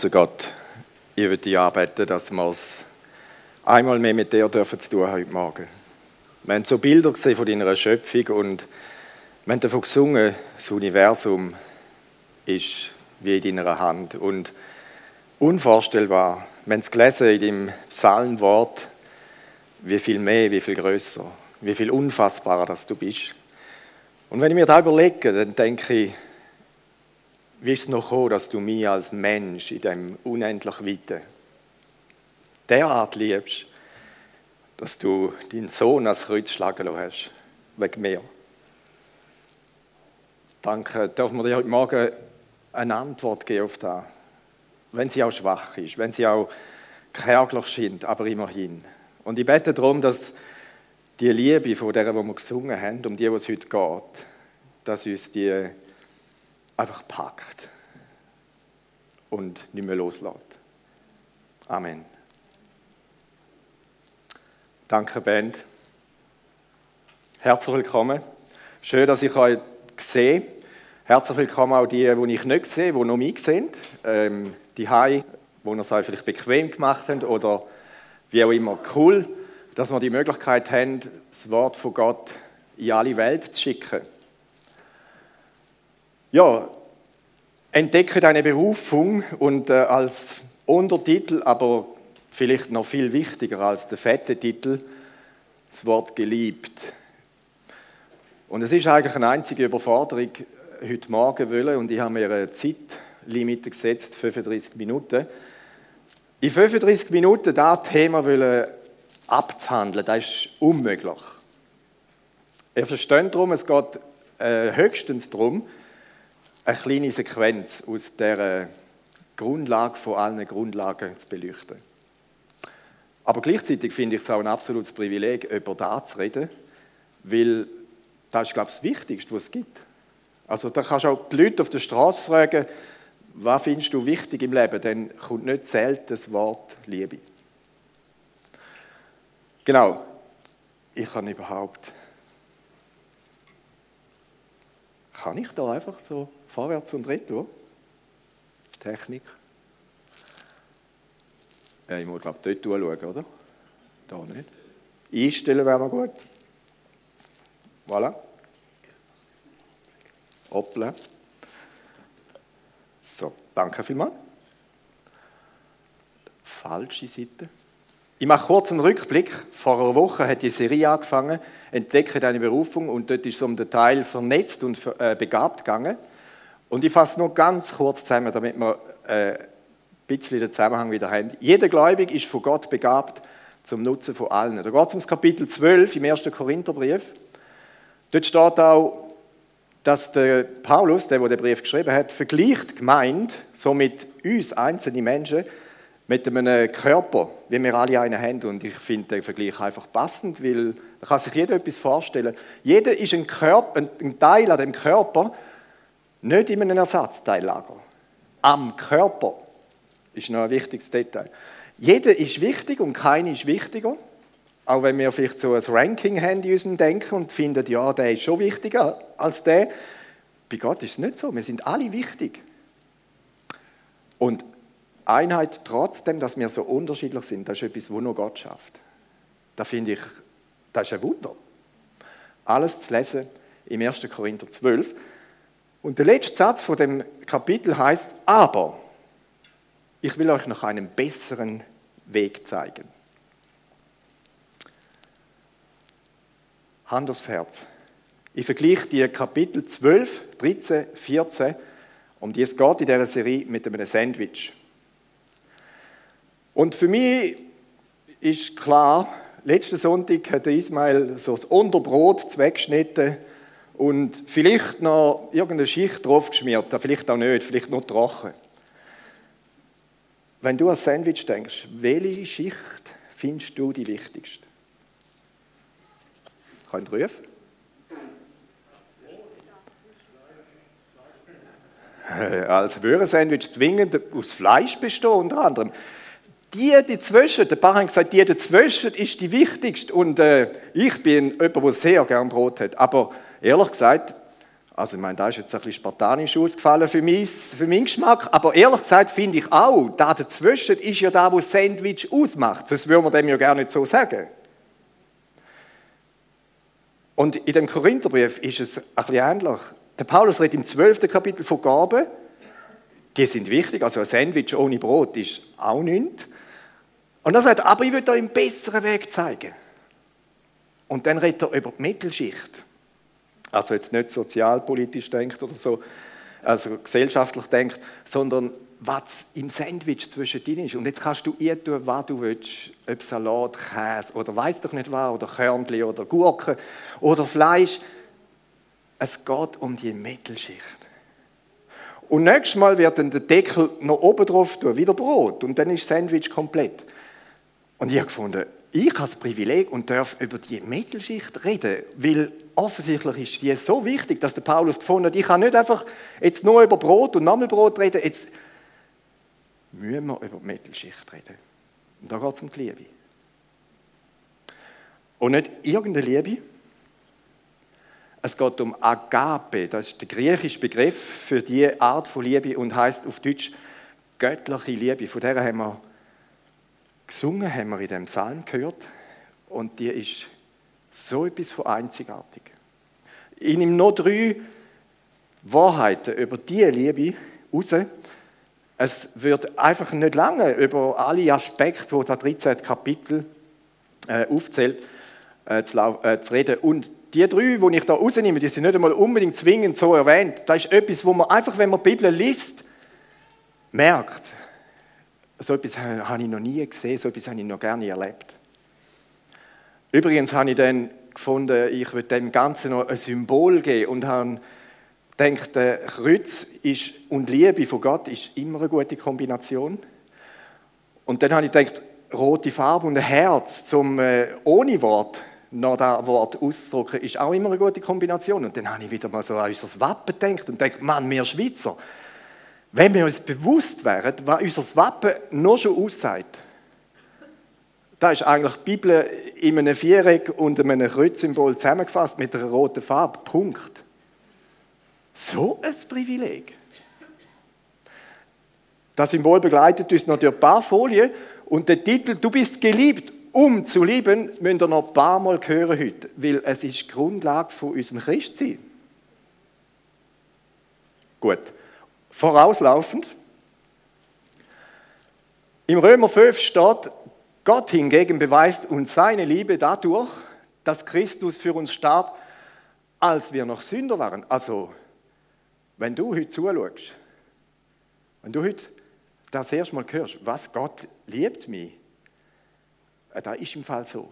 Zu Gott, ich würde dich anbeten, dass wir es einmal mehr mit dir dürfen zu tun heute Morgen. Wir haben so Bilder gesehen von deiner Schöpfung und wir haben davon gesungen, das Universum ist wie in deiner Hand. Und unvorstellbar, wir haben es gelesen in dem Psalmwort, wie viel mehr, wie viel größer, wie viel unfassbarer dass du bist. Und wenn ich mir da überlege, dann denke ich, wie ist es noch gekommen, dass du mich als Mensch in dem unendlich Weiten derart liebst, dass du deinen Sohn als Kreuz schlagen hast, wegen mir? Danke, dürfen wir dir heute Morgen eine Antwort geben auf das. Wenn sie auch schwach ist, wenn sie auch kärglich scheint, aber immerhin. Und ich bete darum, dass die Liebe, von der wir gesungen haben, um die, was heute geht, dass uns die einfach packt und nicht mehr loslässt. Amen. Danke, Band. Herzlich willkommen. Schön, dass ich euch sehe. Herzlich willkommen auch die, die ich nicht sehe, die noch mich sehen. Ähm, die Hai, die es euch vielleicht bequem gemacht habt oder wie auch immer. Cool, dass wir die Möglichkeit haben, das Wort von Gott in alle Welt zu schicken. Ja, entdecke deine Berufung und äh, als Untertitel, aber vielleicht noch viel wichtiger als der fette Titel, das Wort geliebt. Und es ist eigentlich eine einzige Überforderung heute Morgen wollen und ich habe mir eine Zeitlimite gesetzt, 35 Minuten. In 35 Minuten das Thema wollen abzuhandeln, das ist unmöglich. Ihr versteht darum, es geht äh, höchstens darum, eine kleine Sequenz aus der Grundlage von allen Grundlagen zu beleuchten. Aber gleichzeitig finde ich es auch ein absolutes Privileg, über das zu reden, weil das ist, glaube ich, das Wichtigste, was es gibt. Also da kannst du auch die Leute auf der Straße fragen, was findest du wichtig im Leben? Dann kommt nicht selten das Wort Liebe. Genau. Ich kann überhaupt. Kann ich da einfach so vorwärts und retour. Technik. Ja, ich muss, glaube ich, dort schauen, oder? Da nicht. Einstellen wäre mal gut. Voilà. Hoppla. So, danke vielmals. Falsche Seite. Ich mache kurz einen Rückblick. Vor einer Woche hat die Serie angefangen, Entdecke deine Berufung, und dort ist es um den Teil vernetzt und äh, begabt gegangen. Und ich fasse nur ganz kurz zusammen, damit wir äh, ein bisschen den Zusammenhang wieder haben. Jeder Gläubige ist von Gott begabt zum Nutzen von allen. Da geht es um Kapitel 12 im 1. Korintherbrief. Dort steht auch, dass der Paulus, der, der den Brief geschrieben hat, vergleicht gemeint, so mit uns einzelne Menschen, mit einem Körper, wie wir alle einen haben. Und ich finde den Vergleich einfach passend, weil da kann sich jeder etwas vorstellen. Jeder ist ein, Körper, ein Teil an dem Körper, nicht in einem Ersatzteillager. Am Körper ist noch ein wichtiges Detail. Jeder ist wichtig und keiner ist wichtiger. Auch wenn wir vielleicht so ein Ranking haben in unserem Denken und finden, ja, der ist schon wichtiger als der. Bei Gott ist es nicht so. Wir sind alle wichtig. Und Einheit trotzdem, dass wir so unterschiedlich sind, das ist etwas, wo nur Gott schafft. Da finde ich, das ist ein Wunder. Alles zu lesen im 1. Korinther 12. Und der letzte Satz von dem Kapitel heißt, aber ich will euch noch einen besseren Weg zeigen. Hand aufs Herz. Ich vergleiche die Kapitel 12, 13, 14, um die es geht in dieser Serie, mit einem Sandwich. Und für mich ist klar, letzten Sonntag hat Ismail so das Unterbrot weggeschnitten und vielleicht noch irgendeine Schicht draufgeschmiert, vielleicht auch nicht, vielleicht nur trocken. Wenn du an Sandwich denkst, welche Schicht findest du die wichtigste? Könnt ihr rufen? Also würde ein Sandwich zwingend aus Fleisch bestehen, unter anderem. Die dazwischen, der Paar hat gesagt, die dazwischen ist die wichtigste. Und äh, ich bin jemand, der sehr gern Brot hat. Aber ehrlich gesagt, Also ich meine, da ist jetzt ein bisschen spartanisch ausgefallen für, mich, für meinen Geschmack, aber ehrlich gesagt finde ich auch, da dazwischen ist ja da, wo Sandwich ausmacht. Das würde man dem ja gar nicht so sagen. Und in dem Korintherbrief ist es ein bisschen ähnlich. Der Paulus redet im 12. Kapitel von Gaben. Die sind wichtig, also ein Sandwich ohne Brot ist auch nichts. Und er sagt, aber ich will euch einen besseren Weg zeigen. Und dann redet er über die Mittelschicht. Also jetzt nicht sozialpolitisch denkt oder so, also gesellschaftlich denkt, sondern was im Sandwich zwischen denen ist. Und jetzt kannst du ihr tun, was du willst. Ob Salat, Käse oder weiß doch nicht was, oder Körnchen oder Gurken oder Fleisch. Es geht um die Mittelschicht. Und nächstes Mal wird dann der Deckel noch oben drauf tun, wieder Brot. Und dann ist das Sandwich komplett. Und ich habe gefunden, ich habe das Privileg und darf über die Mittelschicht reden, weil offensichtlich ist die so wichtig, dass der Paulus gefunden hat, ich kann nicht einfach jetzt nur über Brot und Nammelbrot reden, jetzt müssen wir über die Mittelschicht reden. Und da geht es um die Liebe. Und nicht irgendeine Liebe, es geht um Agape, das ist der griechische Begriff für diese Art von Liebe und heißt auf Deutsch göttliche Liebe. Von der haben wir gesungen, haben wir in dem Psalm gehört und die ist so etwas von einzigartig. Ich nehme noch drei Wahrheiten über diese Liebe raus. Es wird einfach nicht lange über alle Aspekte, die das 13. Kapitel äh, aufzählt, äh, zu, äh, zu reden. Und die drei, die ich da rausnehme, die sind nicht einmal unbedingt zwingend so erwähnt. Das ist etwas, wo man einfach, wenn man die Bibel liest, merkt, so etwas habe ich noch nie gesehen, so etwas habe ich noch gerne erlebt. Übrigens habe ich dann gefunden, ich würde dem Ganzen noch ein Symbol geben und habe gedacht, Kreuz ist, und Liebe von Gott ist immer eine gute Kombination. Und dann habe ich gedacht, rote Farbe und ein Herz zum äh, ohne Wort noch das Wort auszudrücken, ist auch immer eine gute Kombination. Und dann habe ich wieder mal so an unser Wappen gedacht und gedacht, Mann, wir Schweizer, wenn wir uns bewusst wären, was unser Wappen noch schon aussagt, da ist eigentlich die Bibel in einem Viereck und einem Kreuzsymbol zusammengefasst mit einer roten Farbe. Punkt. So ein Privileg. Das Symbol begleitet uns noch durch ein paar Folien und der Titel Du bist geliebt, um zu lieben, müsst ihr noch ein paar Mal hören heute, weil es ist die Grundlage von unserem Christsein. Gut, vorauslaufend. Im Römer 5 steht, Gott hingegen beweist uns seine Liebe dadurch, dass Christus für uns starb, als wir noch Sünder waren. Also, wenn du heute zuschaust, wenn du heute das erste Mal hörst, was Gott liebt mich, äh, da ist im Fall so.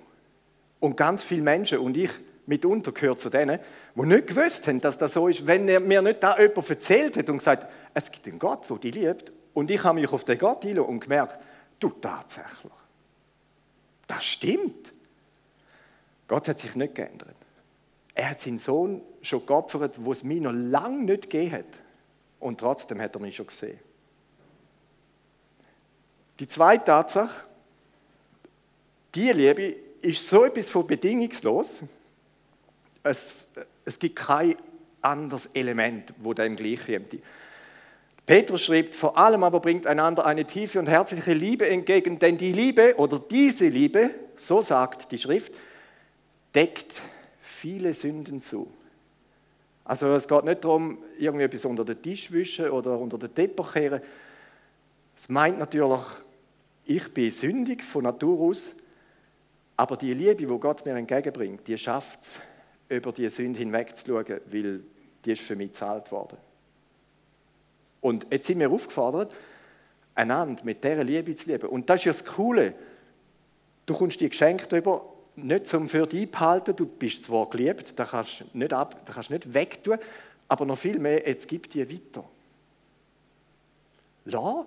Und ganz viele Menschen, und ich mitunter gehört zu denen, die nicht gewusst haben, dass das so ist, wenn mir nicht da jemand erzählt hat und gesagt, es gibt einen Gott, der dich liebt, und ich habe mich auf den Gott eingelassen und gemerkt, du tatsächlich, das stimmt. Gott hat sich nicht geändert. Er hat seinen Sohn schon geopfert, wo es mir noch lange nicht gegeben hat. Und trotzdem hat er mich schon gesehen. Die zweite Tatsache, die Liebe ist so etwas von bedingungslos. Es, es gibt kein anderes Element, wo dem gleich kommt. Petrus schreibt, vor allem aber bringt einander eine tiefe und herzliche Liebe entgegen, denn die Liebe oder diese Liebe, so sagt die Schrift, deckt viele Sünden zu. Also es geht nicht darum, irgendwie etwas unter den Tisch wischen oder unter den Teppich kehren. Es meint natürlich, ich bin sündig von Natur aus, aber die Liebe, die Gott mir entgegenbringt, die schafft es, über die Sünde hinwegzuschauen, weil die ist für mich gezahlt worden. Und jetzt sind wir aufgefordert, einander mit dieser Liebe zu lieben. Und das ist ja das Coole. Du kommst die Geschenke darüber, nicht zum für dich behalten, du bist zwar geliebt, da kannst du nicht, ab, da kannst nicht wegtun, aber noch viel mehr, jetzt gib dir weiter. Lass,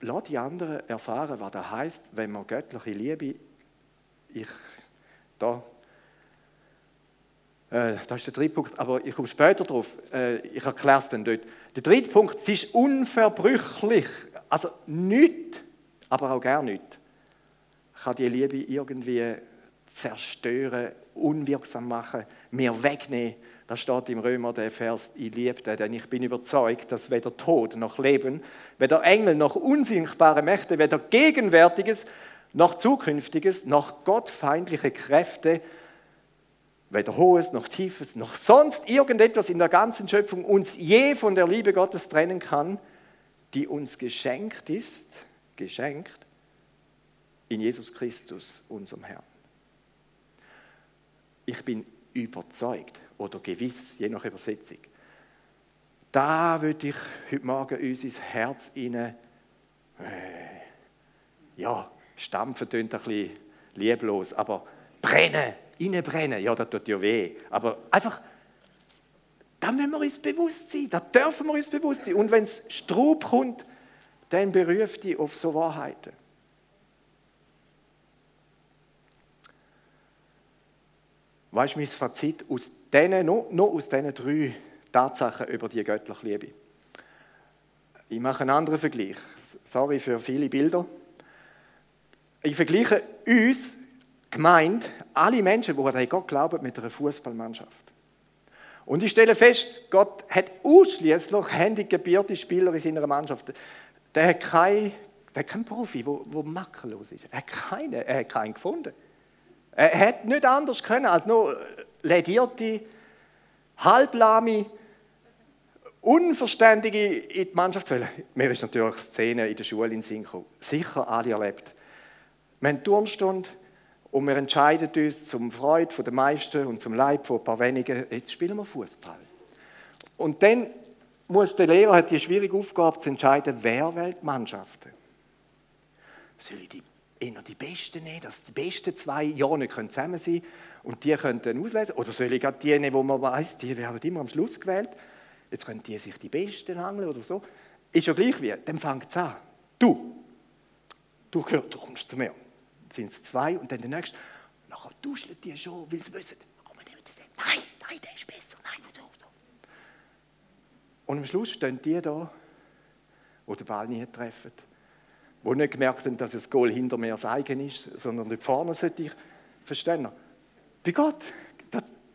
lass die anderen erfahren, was das heißt, wenn man göttliche Liebe ich, da, äh, das ist der dritte Punkt, aber ich komme später drauf, äh, ich erkläre es dann dort. Der dritte Punkt, sie ist unverbrüchlich, also nichts, aber auch gar nichts, kann die Liebe irgendwie zerstören, unwirksam machen, mir wegnehmen. Da steht im Römer der Vers, ich liebe den, denn ich bin überzeugt, dass weder Tod noch Leben, weder Engel noch unsichtbare Mächte, weder Gegenwärtiges noch Zukünftiges, noch gottfeindliche Kräfte, weder Hohes noch Tiefes, noch sonst irgendetwas in der ganzen Schöpfung uns je von der Liebe Gottes trennen kann, die uns geschenkt ist, geschenkt in Jesus Christus, unserem Herrn. Ich bin überzeugt oder gewiss, je nach Übersetzung. Da würde ich heute Morgen uns ins Herz rein, äh, ja, stampfen tönt ein bisschen lieblos, aber brennen, brennen, ja, das tut ja weh. Aber einfach, da müssen wir uns bewusst sein, da dürfen wir uns bewusst sein. Und wenn es Strub kommt, dann beruft die auf so Wahrheiten. Weißt du, mein Fazit aus denen, nur, nur aus diesen drei Tatsachen über die göttliche Liebe. Ich mache einen anderen Vergleich. Sorry für viele Bilder. Ich vergleiche uns, gemeint, alle Menschen, die an Gott glauben, mit einer Fußballmannschaft. Und ich stelle fest, Gott hat ausschließlich handicapierte Spieler in seiner Mannschaft. Der hat keinen, der hat keinen Profi, der makellos ist. Er hat keinen, er hat keinen gefunden. Er hätte nicht anders können als nur ledierte, halblahme, Unverständige in die Mannschaft zu wählen. Mir ist natürlich Szene in der Schule in Sinn Sicher alle erlebt. Wir haben Turnstunde und wir entscheiden uns zum Freude der meisten und zum Leid von ein paar wenigen, jetzt spielen wir Fußball. Und dann muss der Lehrer die schwierige Aufgabe zu entscheiden, wer wählt Mannschaften. Soll ich die eher die Besten nehmen, dass die besten zwei ja nicht zusammen sein können und die können dann auslesen. Oder soll ich gerade die nehmen, wo man weiß, die werden immer am Schluss gewählt. Jetzt können die sich die Besten hangeln oder so. Ist ja gleich wie, dann fängt es an. Du, du, gehörst, du kommst zu mir. Sind es zwei und dann der Nächste. Nachher duscheln die schon, weil sie wissen, komm, wir nehmen das Nein, nein, der ist besser. Nein, so, so. Und am Schluss stehen die da, die den Ball nie treffen die nicht gemerkt haben, dass das Goal hinter mir das eigen ist, sondern dort vorne sollte ich verstehen. Bei Gott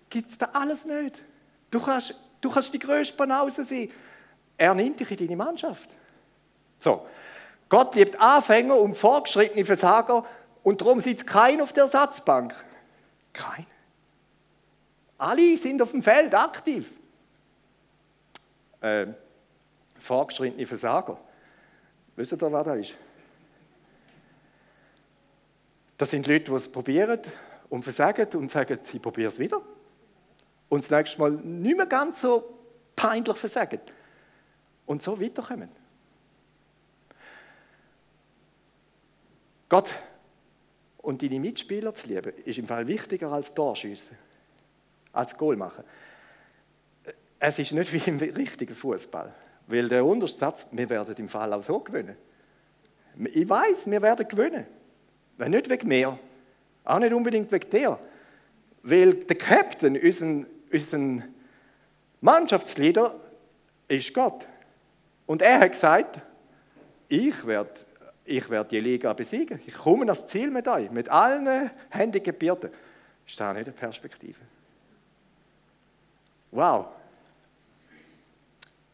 gibt es da alles nicht. Du kannst, du kannst die größte Banause sein. Er nimmt dich in deine Mannschaft. So. Gott liebt Anfänger und fortgeschrittene Versager und darum sitzt keiner auf der Ersatzbank. Kein. Alle sind auf dem Feld aktiv. Äh, fortgeschrittene Versager. Wisst ihr, wer da ist? Das sind Leute, die es probieren und versagen und sagen, ich probiere es wieder. Und das nächste Mal nicht mehr ganz so peinlich versagen. Und so weiterkommen. Gott und deine Mitspieler zu lieben, ist im Fall wichtiger als Torschüsse, als Goal machen. Es ist nicht wie im richtigen Fußball, weil der unterste Satz, wir werden im Fall auch so gewinnen. Ich weiß, wir werden gewinnen. Wenn nicht wegen mir, auch nicht unbedingt wegen dir. Weil der Captain, unser, unser Mannschaftsleader, ist Gott. Und er hat gesagt, ich werde ich werd die Liga besiegen. Ich komme ans Ziel mit euch, mit allen Handicapierten. Ist da nicht eine Perspektive? Wow.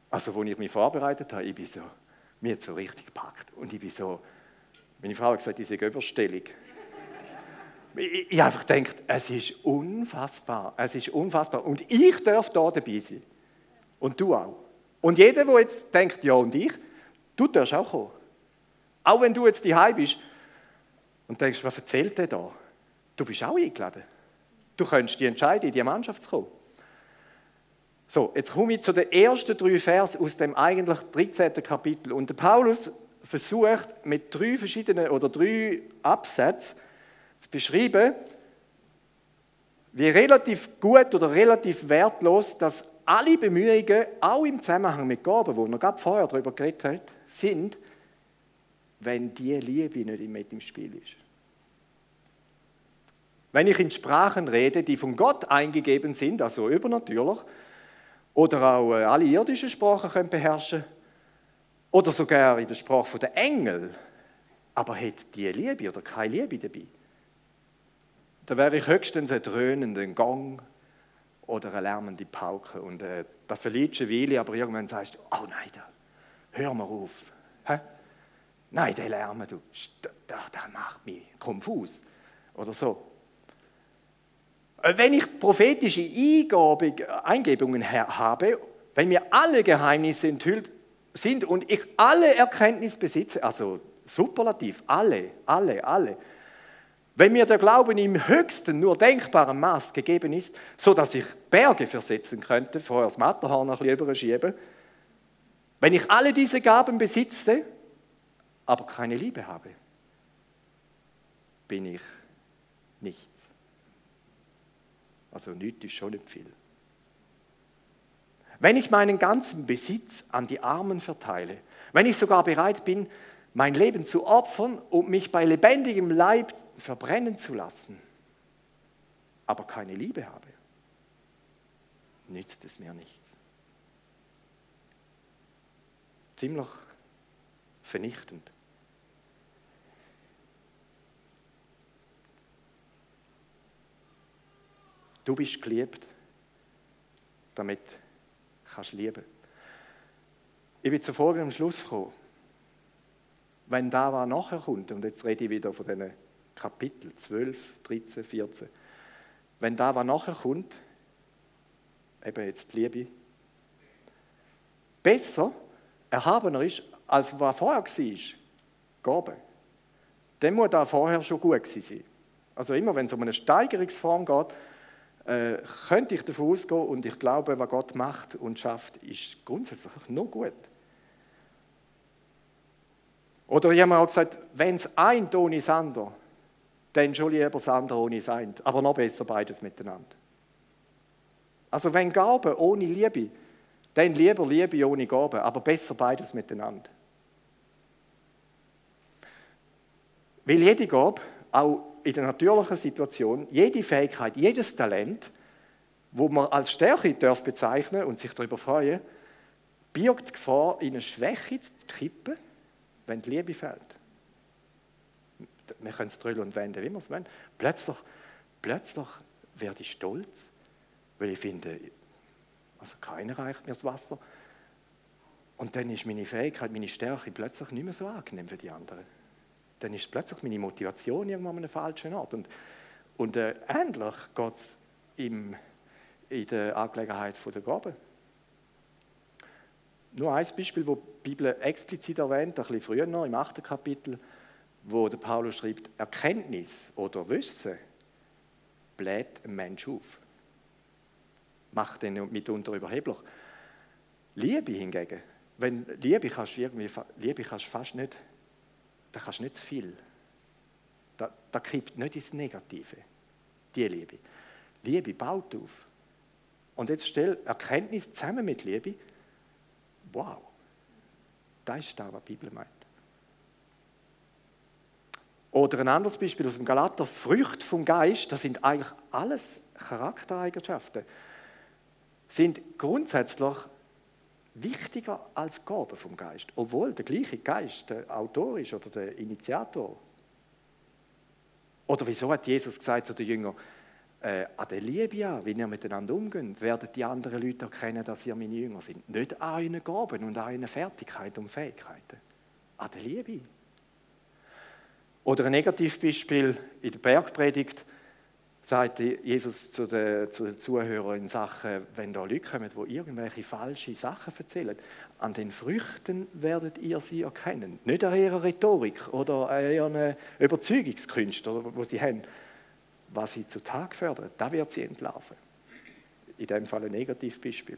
Also, als ich mich vorbereitet habe, ich bin so, mir hat so richtig gepackt. Und ich bin so, meine Frau hat gesagt, diese Überstellung. Ich, ich einfach gedacht, es ist unfassbar. Es ist unfassbar. Und ich darf da dabei sein. Und du auch. Und jeder, der jetzt denkt, ja und ich, du darfst auch kommen. Auch wenn du jetzt daheim bist und denkst, was erzählt der da? Du bist auch eingeladen. Du könntest die entscheiden, in die Mannschaft zu kommen. So, jetzt komme ich zu den ersten drei Vers aus dem eigentlich 13. Kapitel. Und der Paulus versucht, mit drei verschiedenen oder drei Absätzen zu beschreiben, wie relativ gut oder relativ wertlos dass alle Bemühungen, auch im Zusammenhang mit Gaben, wo wir gerade vorher darüber geredet haben, sind, wenn die Liebe nicht mit im Spiel ist. Wenn ich in Sprachen rede, die von Gott eingegeben sind, also übernatürlich, oder auch äh, alle irdischen Sprachen können beherrschen oder sogar in der Sprache der Engel. Aber hat die Liebe oder keine Liebe dabei? Da wäre ich höchstens ein dröhnender Gang oder eine lärmende Pauke. Und äh, da verliert eine Weile, aber irgendwann sagst du, oh nein, da, hör mal auf. Hä? Nein, der Lärm, du, das macht mich konfus. Oder so. Äh, wenn ich prophetische Eingebungen habe, wenn mir alle Geheimnisse enthüllt sind und ich alle Erkenntnis besitze, also superlativ, alle, alle, alle, wenn mir der Glauben im höchsten, nur denkbaren Maß gegeben ist, so dass ich Berge versetzen könnte, vorher das Matterhorn ein bisschen überschieben, wenn ich alle diese Gaben besitze, aber keine Liebe habe, bin ich nichts. Also nichts ist schon nicht viel. Wenn ich meinen ganzen Besitz an die Armen verteile, wenn ich sogar bereit bin, mein Leben zu opfern und mich bei lebendigem Leib verbrennen zu lassen, aber keine Liebe habe, nützt es mir nichts. Ziemlich vernichtend. Du bist geliebt, damit kannst du lieben. Ich bin zu folgendem Schluss gekommen wenn da was nachher kommt, und jetzt rede ich wieder von diesen Kapitel 12, 13, 14, wenn da was nachher kommt, eben jetzt die Liebe, besser, erhabener ist, als was vorher war, Gabe, dann muss da vorher schon gut sein. Also immer, wenn es um eine Steigerungsform geht, äh, könnte ich davon ausgehen und ich glaube, was Gott macht und schafft, ist grundsätzlich nur gut. Oder ich habe auch gesagt, wenn es ein ohne das andere, dann schon lieber das andere ohne das. Aber noch besser beides miteinander. Also wenn Gabe ohne Liebe, dann lieber Liebe ohne Gabe, aber besser beides miteinander. Weil jede Gabe, auch in der natürlichen Situation, jede Fähigkeit, jedes Talent, wo man als Stärke darf bezeichnen und sich darüber freuen, birgt die Gefahr, in eine Schwäche zu kippen wenn die Liebe fehlt. Wir können es drüllen und wenden, wie wir es wollen. Plötzlich, plötzlich werde ich stolz, weil ich finde, also keiner reicht mir das Wasser. Und dann ist meine Fähigkeit, meine Stärke plötzlich nicht mehr so angenehm für die anderen. Dann ist plötzlich meine Motivation irgendwo an einem falschen Ort. Und, und äh, ähnlich geht es in der Angelegenheit der Gaben. Nur ein Beispiel, wo die Bibel explizit erwähnt, ein bisschen früher noch, im achten Kapitel, wo der Paulus schreibt, Erkenntnis oder Wissen bläht ein Mensch auf. Macht den mitunter überheblich. Liebe hingegen, wenn Liebe kannst du irgendwie, Liebe kannst fast nicht, da kannst du nicht zu viel. Da, da kippt nicht ins Negative, die Liebe. Liebe baut auf. Und jetzt stell Erkenntnis zusammen mit Liebe, Wow, das ist das, was die Bibel meint. Oder ein anderes Beispiel aus dem Galater, Früchte vom Geist, das sind eigentlich alles Charaktereigenschaften, sind grundsätzlich wichtiger als Gaben vom Geist, obwohl der gleiche Geist der Autor ist oder der Initiator. Oder wieso hat Jesus gesagt zu den Jüngern, äh, an der Liebe an, wie ihr miteinander umgeht, werden die anderen Leute erkennen, dass ihr meine Jünger sind. Nicht an euren Gaben und an euren Fertigkeiten und Fähigkeiten. An der Liebe. Oder ein Negativbeispiel in der Bergpredigt sagt Jesus zu den, zu den Zuhörern in Sachen, wenn da Leute kommen, die irgendwelche falsche Sachen erzählen, an den Früchten werdet ihr sie erkennen. Nicht an ihrer Rhetorik oder an ihren Überzeugungskünsten, die sie haben, was sie zutage fördert, da wird sie entlaufen. In dem Fall ein Negativbeispiel.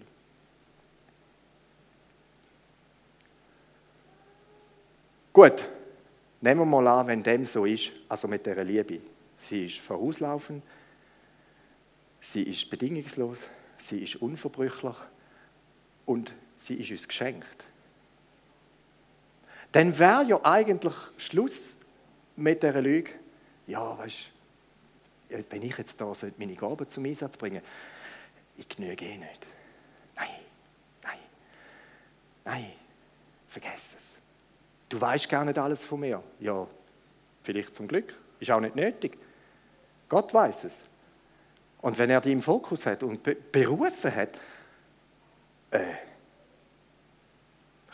Gut, nehmen wir mal an, wenn dem so ist, also mit der Liebe. Sie ist vorauslaufend, sie ist bedingungslos, sie ist unverbrüchlich und sie ist uns geschenkt. Dann wäre ja eigentlich Schluss mit der Lüge, ja, weißt du, wenn ich jetzt da meine Gaben zum Einsatz bringen ich genüge eh nicht. Nein, nein, nein, vergiss es. Du weißt gar nicht alles von mir. Ja, vielleicht zum Glück. Ist auch nicht nötig. Gott weiß es. Und wenn er die im Fokus hat und berufen hat, äh,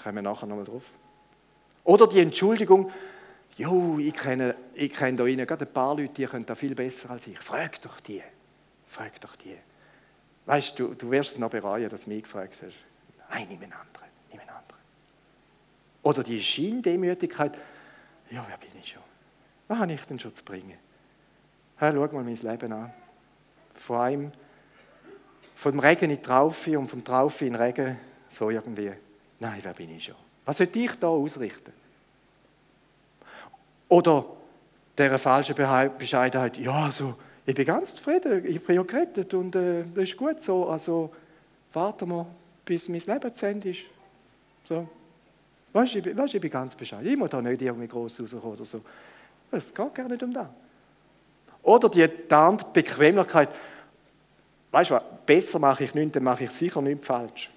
kommen wir nachher nochmal drauf. Oder die Entschuldigung, jo, ich kenne, ich kenne da innen gerade ein paar Leute, die können da viel besser als ich. Frag doch die. Frag doch die. Weißt du, du wirst es noch bereuen, dass du mich gefragt hast. Nein, nimm einen anderen, nimm einen anderen. Oder die Scheindemütigkeit, ja, wer bin ich schon? Was habe ich denn schon zu bringen? Hey, schau mal mein Leben an. Von einem, vom Regen in die Traufe und vom Traufe in den Regen, so irgendwie. Nein, wer bin ich schon? Was sollte ich da ausrichten? Oder dieser falsche Bescheidenheit, ja, also, ich bin ganz zufrieden, ich bin ja gerettet und äh, das ist gut so, also warten wir, bis mein Leben zu Ende ist. So. Weißt du, ich, ich bin ganz bescheiden, ich muss da nicht irgendwie groß rauskommen oder so. Es geht gar nicht um das. Oder die tarnte Bequemlichkeit, weißt du was, besser mache ich nichts, dann mache ich sicher nichts falsch.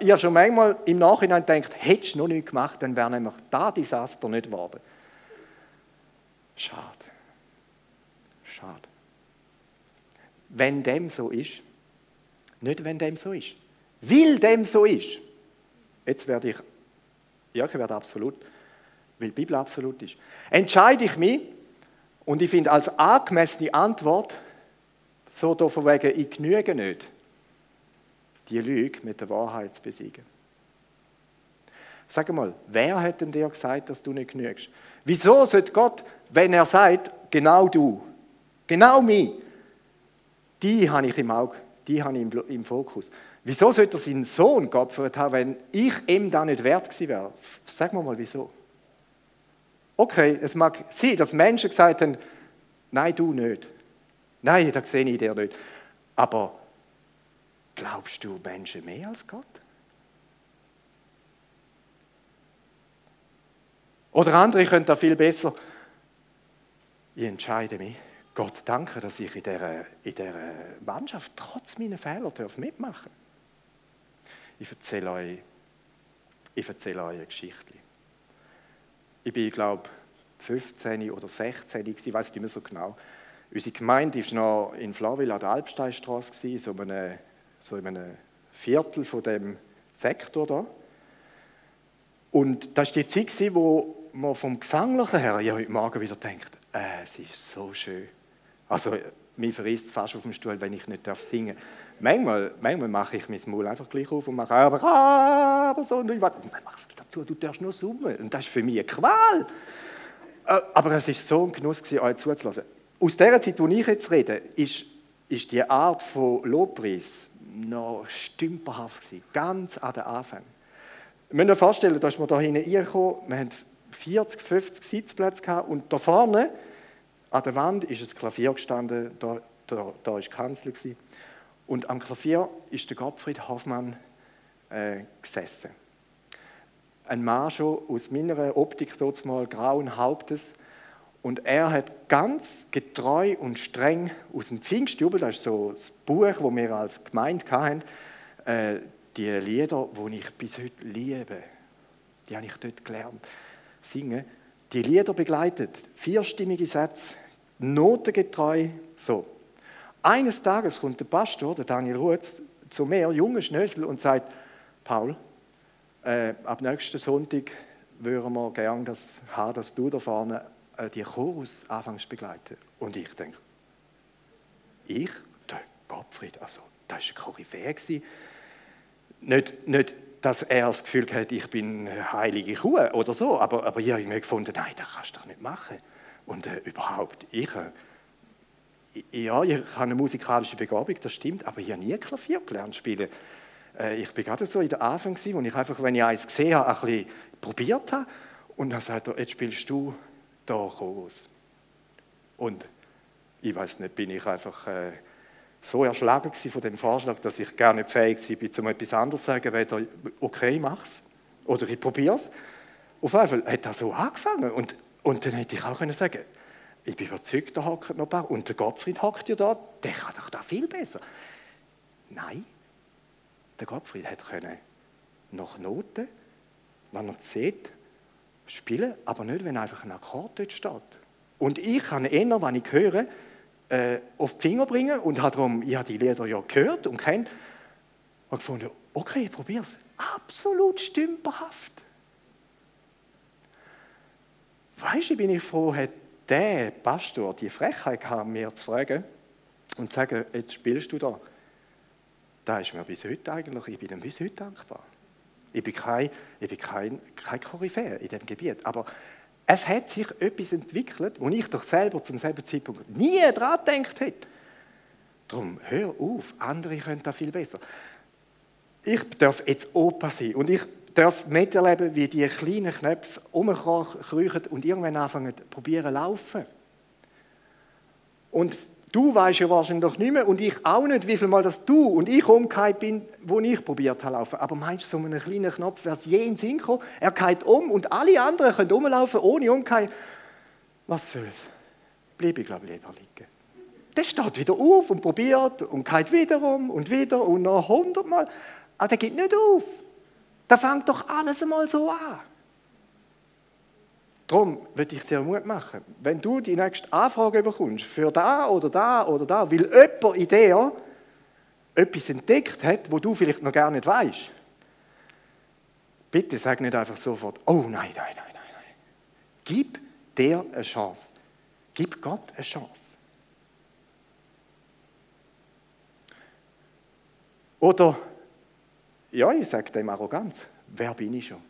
Ich habe schon manchmal im Nachhinein gedacht, hättest du noch nichts gemacht, dann wäre nämlich da Desaster nicht geworden. Schade. Schade. Wenn dem so ist, nicht wenn dem so ist, weil dem so ist, jetzt werde ich, ja, ich werde absolut, weil die Bibel absolut ist, entscheide ich mich und ich finde als angemessene Antwort, so da von wegen, ich genüge nicht, die Lüge mit der Wahrheit zu besiegen. Sag mal, wer hat denn dir gesagt, dass du nicht genügst? Wieso sollte Gott, wenn er sagt, genau du, genau mich, die habe ich im Auge, die habe ich im, Fokus. Wieso sollte er seinen Sohn geopfert haben, wenn ich ihm da nicht wert gewesen wäre? Sag mal mal, wieso? Okay, es mag sein, dass Menschen gesagt haben, nein, du nicht. Nein, das sehe ich dir nicht. Aber Glaubst du Menschen mehr als Gott? Oder andere können da viel besser. Ich entscheide mich, Gott zu danken, dass ich in dieser, in dieser Mannschaft trotz meiner Fehler mitmachen darf. Ich erzähle euch, ich erzähle euch eine Geschichte. Ich bin, glaube 15 oder 16, ich weiß nicht mehr so genau. Unsere Gemeinde war noch in Flawil an der Alpsteinstraße, so einem so in einem Viertel von dem Sektor da. Und das war die Zeit, wo man vom Gesanglichen her ja heute Morgen wieder denkt, äh, es ist so schön. Also, mir verrisst es fast auf dem Stuhl, wenn ich nicht singen darf. Manchmal, manchmal mache ich mein Maul einfach gleich auf und mache aber, ah, aber so, und ich warte, mach es wieder zu, du darfst nur summen. Und das ist für mich eine Qual. Äh, aber es war so ein Genuss, euch zuzulassen. Aus der Zeit, wo ich jetzt rede, ist, ist die Art von Lobpreis noch stümperhaft gewesen, ganz an den Anfang. Wir müssen uns vorstellen, da ist man da hinten reingekommen, wir hatten 40, 50 Sitzplätze gehabt und da vorne an der Wand ist ein Klavier gestanden, da, da, da war die Kanzel. Gewesen. Und am Klavier ist der Gottfried Hoffmann äh, gesessen. Ein Mann schon aus meiner Optik dort mal grauen Hauptes, und er hat ganz getreu und streng aus dem Pfingstjubel, das ist so das Buch, das wir als Gemeinde hatten, äh, die Lieder, die ich bis heute liebe, die habe ich dort gelernt, singen, die Lieder begleitet, vierstimmige Sätze, notengetreu, so. Eines Tages kommt der Pastor, der Daniel Rutz, zu mir, junger Schnösel, und sagt, Paul, äh, ab nächsten Sonntag würden wir gerne das haben, dass du da vorne äh, die Chorus anfangs begleiten. Und ich denke, ich, der Gottfried, also das war ein Koryphäe. Nicht, nicht, dass er das Gefühl hat, ich bin heilige Kuh oder so, aber, aber ich habe mir gefunden, nein, das kannst du doch nicht machen. Und äh, überhaupt, ich, äh, ja, ich habe eine musikalische Begabung, das stimmt, aber ich habe nie Klavier gelernt spielen. Äh, ich war gerade so in der Anfang, wo ich einfach, wenn ich eins gesehen habe, ein bisschen probiert habe. Und dann sagt er, jetzt spielst du da Chorus. Und ich weiß nicht, bin ich einfach äh, so erschlagen von dem Vorschlag, dass ich gar nicht fähig war, um etwas anderes zu sagen, weder okay, mach's oder ich probiere es. Auf jeden Fall hat das so angefangen und, und dann hätte ich auch können sagen ich bin überzeugt, da hockt noch ein paar und der Gottfried hockt ja da, der kann doch da viel besser. Nein, der Gottfried hätte können nach Noten, wenn er sieht, spielen, aber nicht, wenn einfach ein Akkord dort steht. Und ich kann eher, wenn ich höre, äh, auf die Finger bringen und habe darum, ich habe die Lieder ja gehört und kennt und gefunden, okay, ich probiere es. Absolut stümperhaft. Weißt du, bin ich froh, hat der Pastor die Frechheit gehabt, mir zu fragen und zu sagen, jetzt spielst du da. Da ist mir bis heute eigentlich, ich bin ihm bis heute dankbar. Ich bin kein, ich bin kein, kein Koryphäe in diesem Gebiet. Aber es hat sich etwas entwickelt, wo ich doch selber zum selben Zeitpunkt nie daran gedacht hätte. Darum, hör auf, andere können das viel besser. Ich darf jetzt Opa sein und ich darf miterleben, wie die kleinen Knöpfe umkriechen und irgendwann anfangen zu probieren laufen. Und du weißt ja wahrscheinlich nicht mehr und ich auch nicht, wie viel Mal das du und ich umgekehrt bin, wo ich probiert habe laufen. Aber meinst du, so einen kleinen Knopf wäre es je in den Sinn gekommen? Er geht um und alle anderen können rumlaufen ohne umkehren. Was soll's? Bleibe ich, glaube ich, lieber liegen. Der steht wieder auf und probiert und geht wieder um und wieder und noch hundertmal. Aber der geht nicht auf. Da fängt doch alles einmal so an. Darum würde ich dir Mut machen, wenn du die nächste Anfrage bekommst, für da oder da oder da, weil jemand in dir etwas entdeckt hat, wo du vielleicht noch gar nicht weißt, bitte sag nicht einfach sofort, oh nein, nein, nein, nein, nein. Gib dir eine Chance. Gib Gott eine Chance. Oder ja, ich sage dem Arroganz. Wer bin ich schon?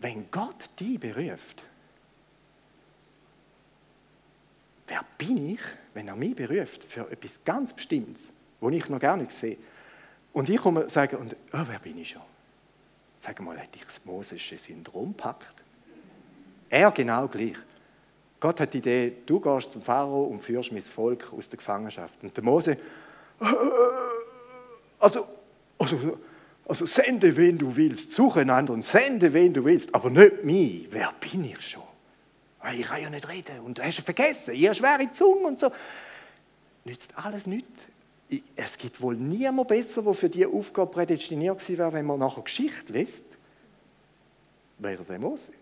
Wenn Gott dich beruft, wer bin ich, wenn er mich beruft für etwas ganz Bestimmtes, wo ich noch gar nicht sehe? Und ich komme und sage, und, oh, wer bin ich schon? Sag mal, hätte ich das mosische Syndrom packt? Er genau gleich. Gott hat die Idee, du gehst zum Pharao und führst mein Volk aus der Gefangenschaft. Und der Mose, also, also also sende, wen du willst, suche einen anderen, sende, wen du willst, aber nicht mich. Wer bin ich schon? Ich kann ja nicht reden und du hast vergessen, habe schwere Zunge und so. Nützt alles nichts. Es gibt wohl niemand besser, der für diese Aufgabe prädestiniert gewesen wäre, wenn man nachher Geschichte liest, wäre der Mose.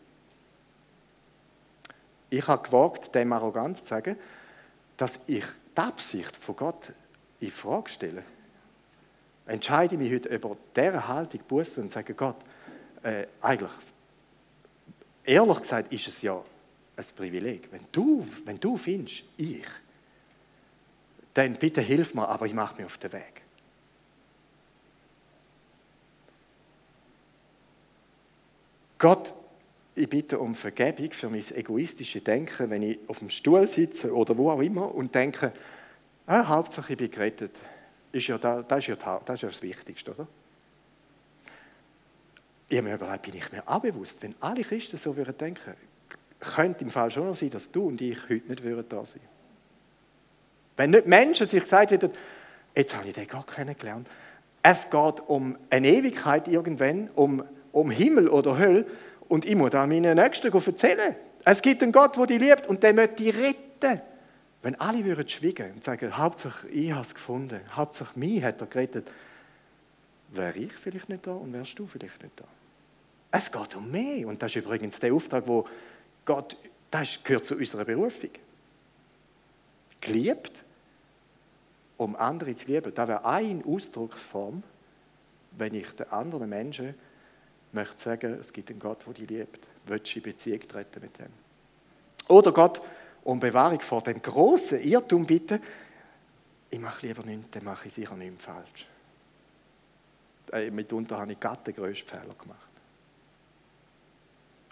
Ich habe gewagt, dem Arroganz zu sagen, dass ich die Absicht von Gott in Frage stelle entscheide ich mich heute über diese Haltung Buße und sage Gott, äh, eigentlich, ehrlich gesagt, ist es ja ein Privileg. Wenn du, wenn du findest, ich, dann bitte hilf mir, aber ich mache mich auf den Weg. Gott, ich bitte um Vergebung für mein egoistisches Denken, wenn ich auf dem Stuhl sitze oder wo auch immer und denke, ah, Hauptsache ich bin gerettet ist ja, da, das, ist ja das, ist ja das Wichtigste, oder? Ich habe mir überlegt, bin ich mir auch bewusst, wenn alle Christen so würden denken, könnte im Fall schon sein, dass du und ich heute nicht würden da sein Wenn nicht Menschen sich gesagt hätten, jetzt habe ich den Gott kennengelernt, es geht um eine Ewigkeit irgendwann, um, um Himmel oder Hölle und ich muss da meinen Nächsten erzählen. Es gibt einen Gott, der dich liebt und der möchte dich retten. Wenn alle würden schweigen und sagen, Hauptsache ich habe es gefunden, Hauptsache mich hat er gerettet, wäre ich vielleicht nicht da und wärst du vielleicht nicht da. Es geht um mehr und das ist übrigens der Auftrag, wo Gott, das gehört zu unserer Berufung. Geliebt, um andere zu lieben, das wäre eine Ausdrucksform, wenn ich den anderen Menschen möchte sagen, es gibt einen Gott, der dich liebt. Willst du in Beziehung treten mit dem? Oder Gott um Bewahrung vor dem großen Irrtum bitten, ich mache lieber nichts, dann mache ich sicher nichts falsch. Äh, mitunter habe ich gerade den grössten Fehler gemacht.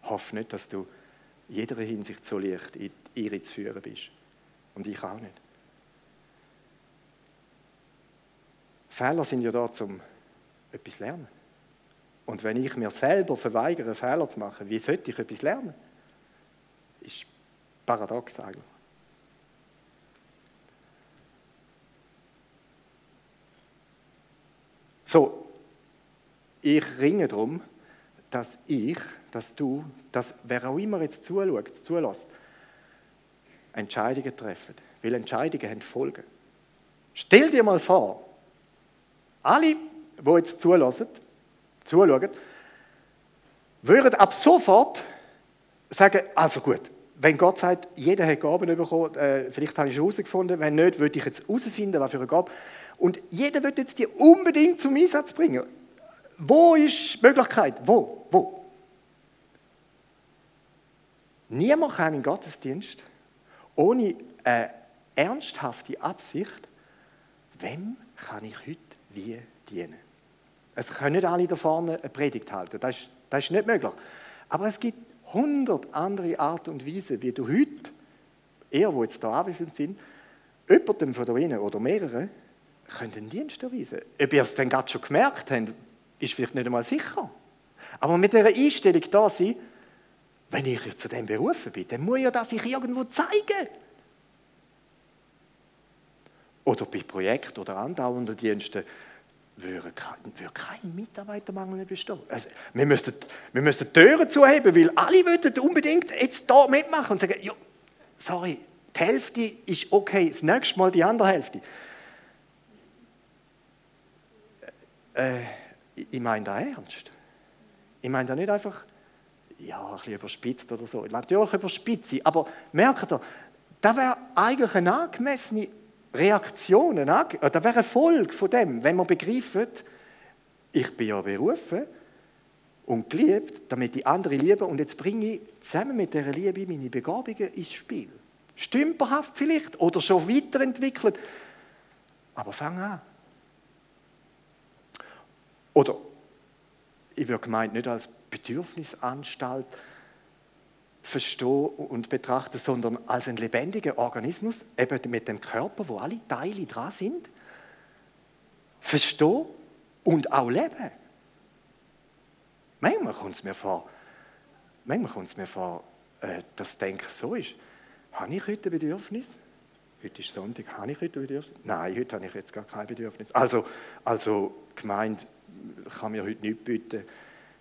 Hoffe nicht, dass du in jeder Hinsicht so leicht in die Irre zu führen bist. Und ich auch nicht. Fehler sind ja da, um etwas zu lernen. Und wenn ich mir selber verweigere, Fehler zu machen, wie sollte ich etwas lernen? Paradox eigentlich. So, ich ringe darum, dass ich, dass du, dass wer auch immer jetzt zuschaut, zulässt, Entscheidungen treffen. Weil Entscheidungen haben Folgen. Stell dir mal vor, alle, die jetzt zulassen, zuschauen, würden ab sofort sagen, also gut, wenn Gott sagt, jeder hat Gaben bekommen, äh, vielleicht habe ich es herausgefunden, wenn nicht, würde ich jetzt herausfinden, was für eine Gabe. Und jeder wird jetzt die unbedingt zum Einsatz bringen. Wo ist die Möglichkeit? Wo? Wo? Niemand kann in Gottesdienst ohne eine ernsthafte Absicht, wem kann ich heute wie dienen? Es können nicht alle da vorne eine Predigt halten, das ist, das ist nicht möglich. Aber es gibt hundert andere Arten und Weisen, wie du heute, ihr, die jetzt hier anwesend sind, jemandem von Ihnen oder mehreren, könnt einen Dienst erweisen. Ob ihr es dann gerade schon gemerkt habt, ist vielleicht nicht einmal sicher. Aber mit dieser Einstellung da sein, wenn ich zu dem berufen bin, dann muss ja das sich irgendwo zeigen. Oder bei Projekten oder andauernden Diensten würde kein, würde kein Mitarbeitermangel bestehen. Also, wir, müssten, wir müssten Türen zuheben, weil alle würden unbedingt jetzt da mitmachen und sagen, ja, sorry, die Hälfte ist okay, das nächste Mal die andere Hälfte. Äh, ich meine das ernst. Ich meine das nicht einfach, ja, ein bisschen überspitzt oder so. Natürlich überspitze aber merkt ihr, das wäre eigentlich eine angemessene Reaktion, äh, das wäre eine Folge von dem, wenn man begreift, ich bin ja berufen und geliebt, damit die anderen lieben und jetzt bringe ich zusammen mit dieser Liebe meine Begabungen ins Spiel. Stümperhaft vielleicht oder schon weiterentwickelt, aber fang an. Oder ich würde gemeint nicht als Bedürfnisanstalt verstehen und betrachten, sondern als einen lebendigen Organismus, eben mit dem Körper, wo alle Teile dran sind, verstehen und auch leben. Manchmal kommt es mir vor, manchmal kommt es mir vor, äh, dass Denken so ist. Habe ich heute ein Bedürfnis? Heute ist Sonntag, habe ich heute ein Bedürfnis? Nein, heute habe ich jetzt gar kein Bedürfnis. Also, also gemeint, kann mir heute nichts bieten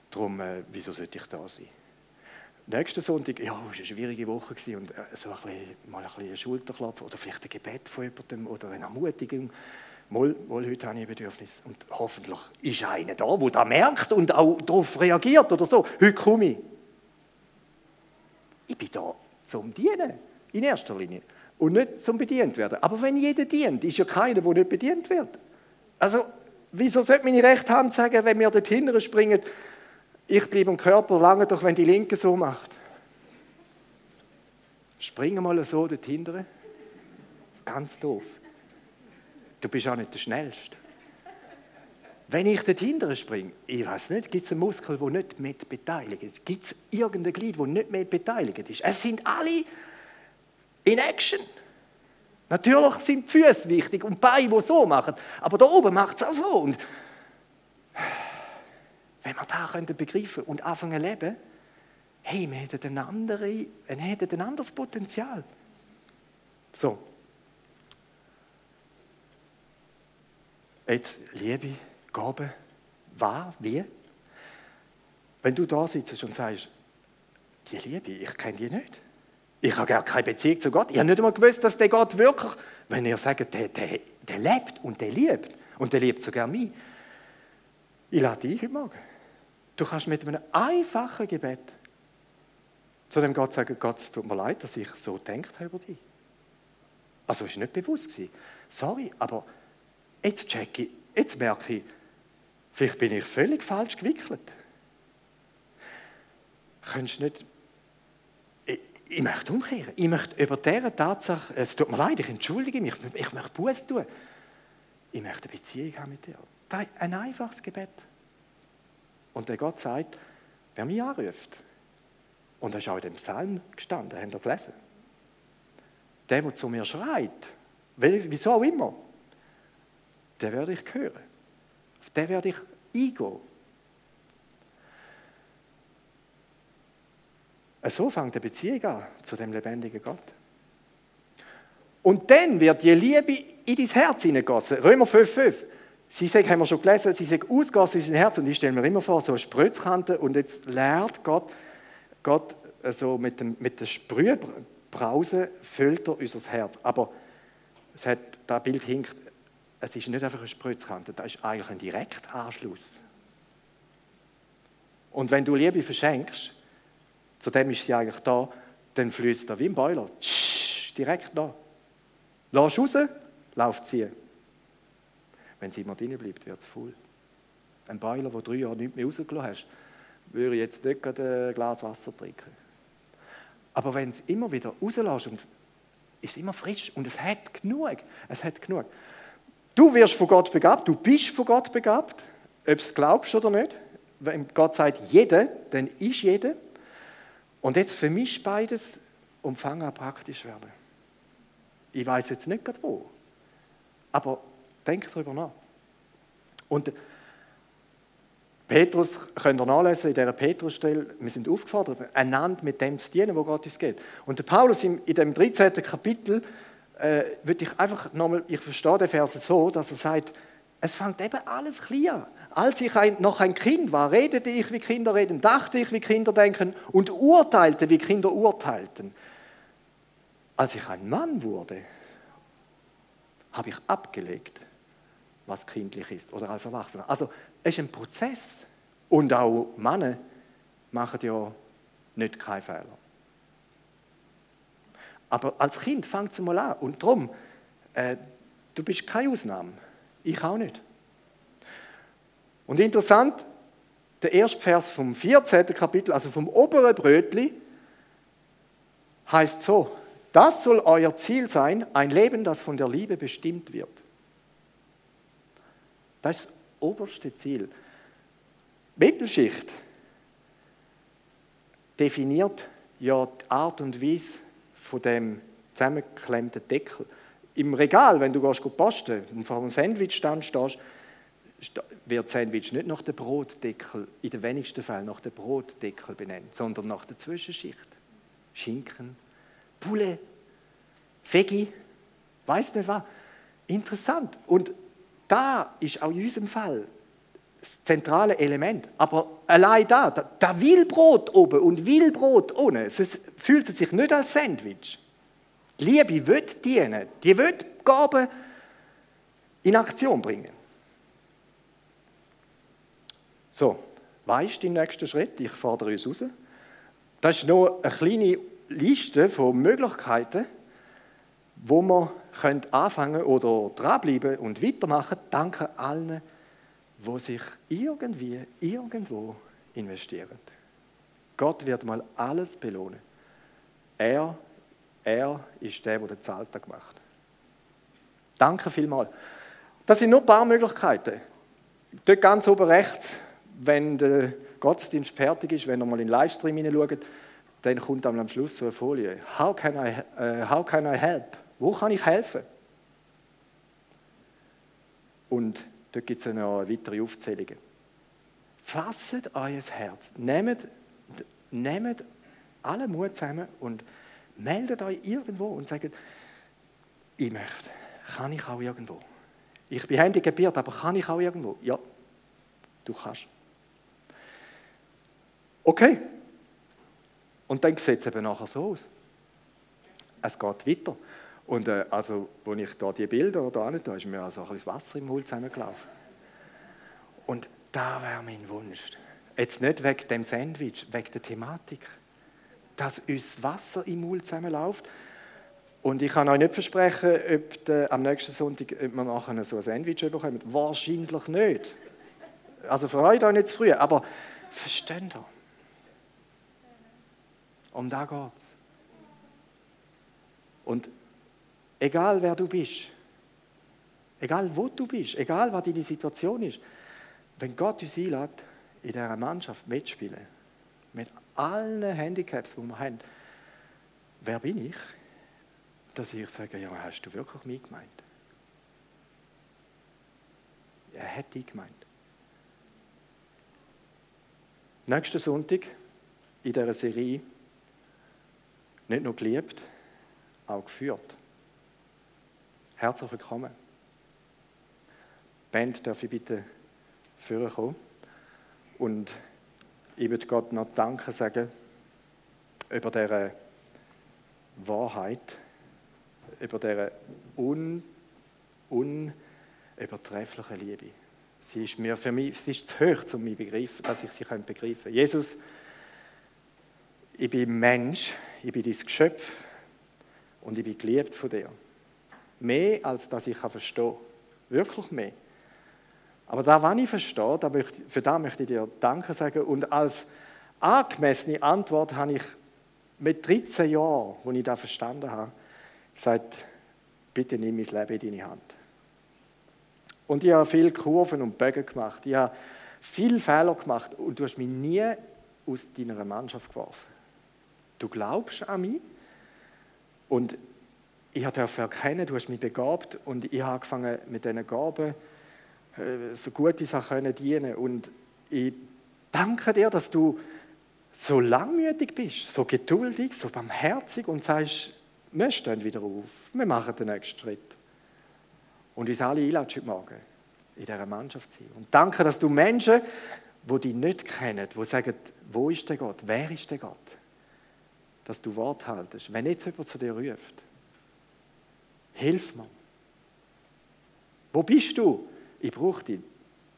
Darum, äh, wieso sollte ich da sein? Nächsten Sonntag, ja, es war eine schwierige Woche und äh, so ein bisschen, mal ein bisschen Schulterklopfen oder vielleicht ein Gebet von jemandem oder eine Ermutigung. Mal, mal heute habe ich ein Bedürfnis und hoffentlich ist einer da, der das merkt und auch darauf reagiert oder so. Heute komme ich. Ich bin da zum Dienen, in erster Linie. Und nicht zum bedient werden. Aber wenn jeder dient, ist ja keiner, der nicht bedient wird. Also, wieso sollte meine rechte Hand sagen, wenn wir dort hinten springen, ich bleibe im Körper lange, doch wenn die Linke so macht. Spring mal so dort hinten. Ganz doof. Du bist auch nicht der Schnellste. Wenn ich dort hinten springe, ich weiß nicht, gibt es einen Muskel, der nicht mit beteiligt ist? Gibt es irgendein Glied, das nicht mit beteiligt ist? Es sind alle in Action. Natürlich sind die Füße wichtig und die Beine, die so machen. Aber da oben macht es auch so. Und wenn wir das könnten begreifen und anfangen zu leben, hey, wir hätten ein, andere, wir hätten ein anderes Potenzial. So. Jetzt Liebe, Gabe, was, wie? Wenn du da sitzt und sagst, die Liebe, ich kenne die nicht. Ich habe gar keine Beziehung zu Gott. Ich habe nicht einmal gewusst, dass der Gott wirklich, wenn ihr sagt, der, der, der lebt und der liebt und der liebt sogar mich. Ich lade dich heute Morgen. Du kannst mit einem einfachen Gebet zu dem Gott sagen, Gott, es tut mir leid, dass ich so denkt habe über dich. Also ist nicht bewusst gewesen. Sorry, aber jetzt check ich, jetzt merke ich, vielleicht bin ich völlig falsch gewickelt. Könntest nicht ich, möchte umkehren. Ich möchte über diese Tatsache, es tut mir leid, ich entschuldige mich, ich möchte Buß tun. Ich möchte eine Beziehung haben mit dir. Ein einfaches Gebet. Und der Gott sagt, wer mich anruft, und das ist auch in dem Psalm gestanden, habt ihr gelesen, der, der zu mir schreit, wieso auch immer, der werde ich hören. Auf den werde ich eingehen. So fängt eine Beziehung an zu dem lebendigen Gott. Und dann wird die Liebe in dein Herz hineingegossen. Römer 5,5. Sie sagt, haben wir schon gelesen, sie sagt, ausgossen in sein Herz. Und ich stelle mir immer vor, so eine Spritzkante und jetzt lehrt Gott, Gott so mit, dem, mit der Sprühbrause füllt er unser Herz. Aber es hat, das Bild hinkt, es ist nicht einfach eine Spritzkante, das ist eigentlich ein Direktanschluss. Und wenn du Liebe verschenkst, zu dem ist sie eigentlich da, dann fließt er wie ein Boiler. Tsch, direkt da. Lass raus, lauf ziehen. Wenn es immer drin bleibt, wird es voll. Ein Boiler, der drei Jahre nicht mehr rausgelassen hast, würde ich jetzt nicht gerade ein Glas Wasser trinken. Aber wenn es immer wieder rauslässt und ist immer frisch und es hat genug, es hat genug. Du wirst von Gott begabt, du bist von Gott begabt, ob es glaubst oder nicht. Wenn Gott sagt, jeder, dann ist jeder. Und jetzt vermischt beides und fang an praktisch werden. Ich weiß jetzt nicht gerade wo, aber denk darüber nach. Und Petrus, könnt ihr nachlesen in dieser Petrusstelle, wir sind aufgefordert, einander mit dem zu dienen, wo Gott uns geht. Und der Paulus in, in dem 13. Kapitel, äh, würde ich einfach nochmal, ich verstehe den Vers so, dass er sagt, es fängt eben alles klein an. Als ich ein, noch ein Kind war, redete ich, wie Kinder reden, dachte ich, wie Kinder denken und urteilte, wie Kinder urteilten. Als ich ein Mann wurde, habe ich abgelegt, was kindlich ist oder als Erwachsener. Also es ist ein Prozess. Und auch Männer machen ja nicht keine Fehler. Aber als Kind fängt es mal an. Und darum, äh, du bist keine Ausnahme. Ich auch nicht. Und interessant, der erste Vers vom 14. Kapitel, also vom oberen Brötli, heißt so: Das soll euer Ziel sein, ein Leben, das von der Liebe bestimmt wird. Das ist das oberste Ziel. Mittelschicht definiert ja die Art und Weise von dem zusammengeklemmten Deckel. Im Regal, wenn du gehst posten und vor einem Sandwichstand stehst, wird Sandwich nicht nach dem Brotdeckel, in den wenigsten Fällen nach dem Brotdeckel benannt, sondern nach der Zwischenschicht. Schinken, Poulet, Veggie, weiß nicht was. Interessant. Und da ist auch in unserem Fall das zentrale Element. Aber allein da, da, da will Brot oben und will Brot ohne, es fühlt sich nicht als Sandwich. Liebe wird dienen, die wird Gaben in Aktion bringen. So, weißt du den nächsten Schritt? Ich fordere uns raus. Das ist nur eine kleine Liste von Möglichkeiten, wo man anfangen oder dranbleiben und weitermachen, danke allen, die sich irgendwie, irgendwo investieren. Gott wird mal alles belohnen. Er, er ist der, der den Zahltag macht. Danke vielmals. Das sind nur ein paar Möglichkeiten. Dort ganz oben rechts, wenn der Gottesdienst fertig ist, wenn ihr mal in den Livestream hineinschaut, dann kommt am Schluss so eine Folie. How can I, uh, how can I help? Wo kann ich helfen? Und dort gibt es noch weitere Aufzählungen. Fasset euer Herz. Nehmt, nehmt alle Mut zusammen und meldet euch irgendwo und sagt, ich möchte. Kann ich auch irgendwo? Ich bin handicapiert, aber kann ich auch irgendwo? Ja, du kannst. Okay. Und dann sieht es eben nachher so aus. Es geht weiter. Und äh, also, als ich da die Bilder da nicht, da ist mir also ein bisschen Wasser im Mund zusammengelaufen. Und da wäre mein Wunsch. Jetzt nicht wegen dem Sandwich, wegen der Thematik. Dass uns Wasser im Mund zusammenläuft. Und ich kann euch nicht versprechen, ob der, am nächsten Sonntag ob wir nachher so ein Sandwich bekommen. Wahrscheinlich nicht. Also freut euch nicht zu früh. Aber versteht ihr? Um da geht's. Und Egal wer du bist, egal wo du bist, egal was deine Situation ist, wenn Gott uns einlädt, in dieser Mannschaft mitspielen, mit allen Handicaps, die wir haben, wer bin ich, dass ich sage, ja, hast du wirklich mich gemeint? Er hat dich gemeint. Nächsten Sonntag in dieser Serie nicht nur geliebt, auch geführt. Herzlich willkommen. Band, darf ich bitte vorkommen? Und ich würde Gott noch Danke sagen über diese Wahrheit, über diese un, unübertreffliche Liebe. Sie ist mir für mich, sie ist zu hoch, um mich begreifen, dass ich sie begreifen kann. Jesus, ich bin Mensch, ich bin dein Geschöpf und ich bin geliebt von dir. Mehr, als dass ich verstehen kann. Wirklich mehr. Aber da, was ich verstehe, für das möchte ich dir Danke sagen. Und als angemessene Antwort habe ich mit 13 Jahren, als ich das verstanden habe, gesagt, bitte nimm mein Leben in deine Hand. Und ich habe viele Kurven und Bögen gemacht. Ich habe viele Fehler gemacht und du hast mich nie aus deiner Mannschaft geworfen. Du glaubst an mich und ich durfte erkennen, du hast mich begabt und ich habe angefangen mit diesen Gaben äh, so gute Sachen dienen und ich danke dir, dass du so langmütig bist, so geduldig, so barmherzig und sagst, wir stehen wieder auf, wir machen den nächsten Schritt. Und uns alle einladest heute Morgen, in dieser Mannschaft zu sein. Und danke, dass du Menschen, die dich nicht kennen, die sagen, wo ist der Gott, wer ist der Gott, dass du Wort haltest. Wenn jetzt jemand zu dir ruft, hilf mir. Wo bist du? Ich brauche dich.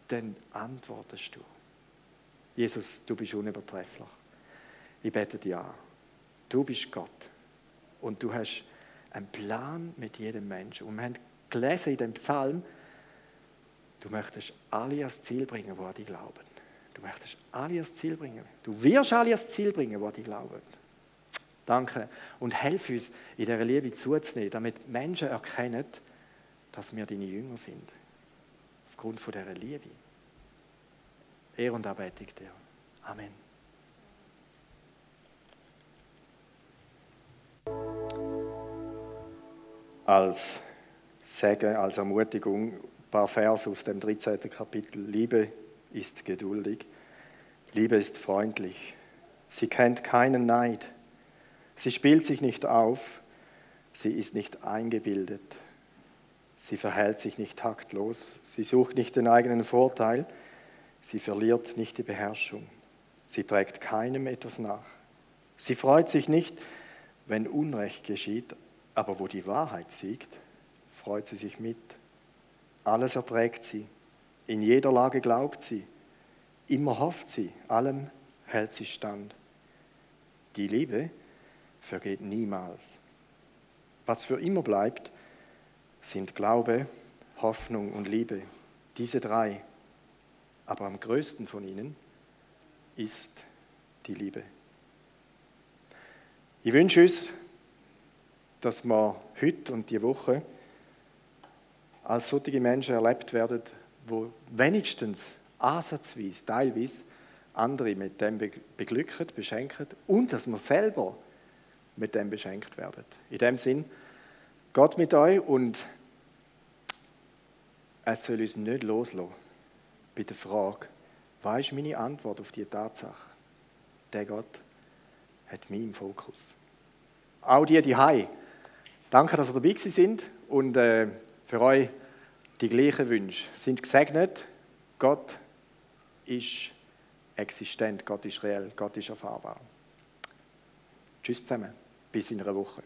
Dann antwortest du. Jesus, du bist unübertrefflich. Ich bete dir an. Du bist Gott. Und du hast einen Plan mit jedem Menschen. Und wir haben gelesen in dem Psalm, du möchtest alle ans Ziel bringen, die an dich glauben. Du möchtest alle ans Ziel bringen. Du wirst alle ans Ziel bringen, die an dich glauben. Danke. Und helf uns, in dieser Liebe zuzunehmen, damit Menschen erkennen, dass wir deine Jünger sind. Aufgrund von dieser Liebe. Ehr und Anbetung dir. Amen. als Segen, als Ermutigung ein paar Verse aus dem 13. Kapitel. Liebe ist geduldig, Liebe ist freundlich, sie kennt keinen Neid, sie spielt sich nicht auf, sie ist nicht eingebildet, sie verhält sich nicht taktlos, sie sucht nicht den eigenen Vorteil, sie verliert nicht die Beherrschung, sie trägt keinem etwas nach, sie freut sich nicht, wenn Unrecht geschieht, aber wo die Wahrheit siegt, freut sie sich mit. Alles erträgt sie. In jeder Lage glaubt sie. Immer hofft sie. Allem hält sie stand. Die Liebe vergeht niemals. Was für immer bleibt, sind Glaube, Hoffnung und Liebe. Diese drei. Aber am größten von ihnen ist die Liebe. Ich wünsche uns, dass wir heute und die Woche als solche Menschen erlebt werden, wo wenigstens ansatzweise, teilweise andere mit dem beglücken, beschenken und dass wir selber mit dem beschenkt werden. In dem Sinn, Gott mit euch und es soll uns nicht loslassen bei der Frage, was ist meine Antwort auf diese Tatsache? Der Gott hat mich im Fokus. Auch die, die Hai Danke, dass ihr dabei sind und äh, für euch die gleichen Wünsche. Sind gesegnet. Gott ist existent, Gott ist reell, Gott ist erfahrbar. Tschüss zusammen. Bis in einer Woche.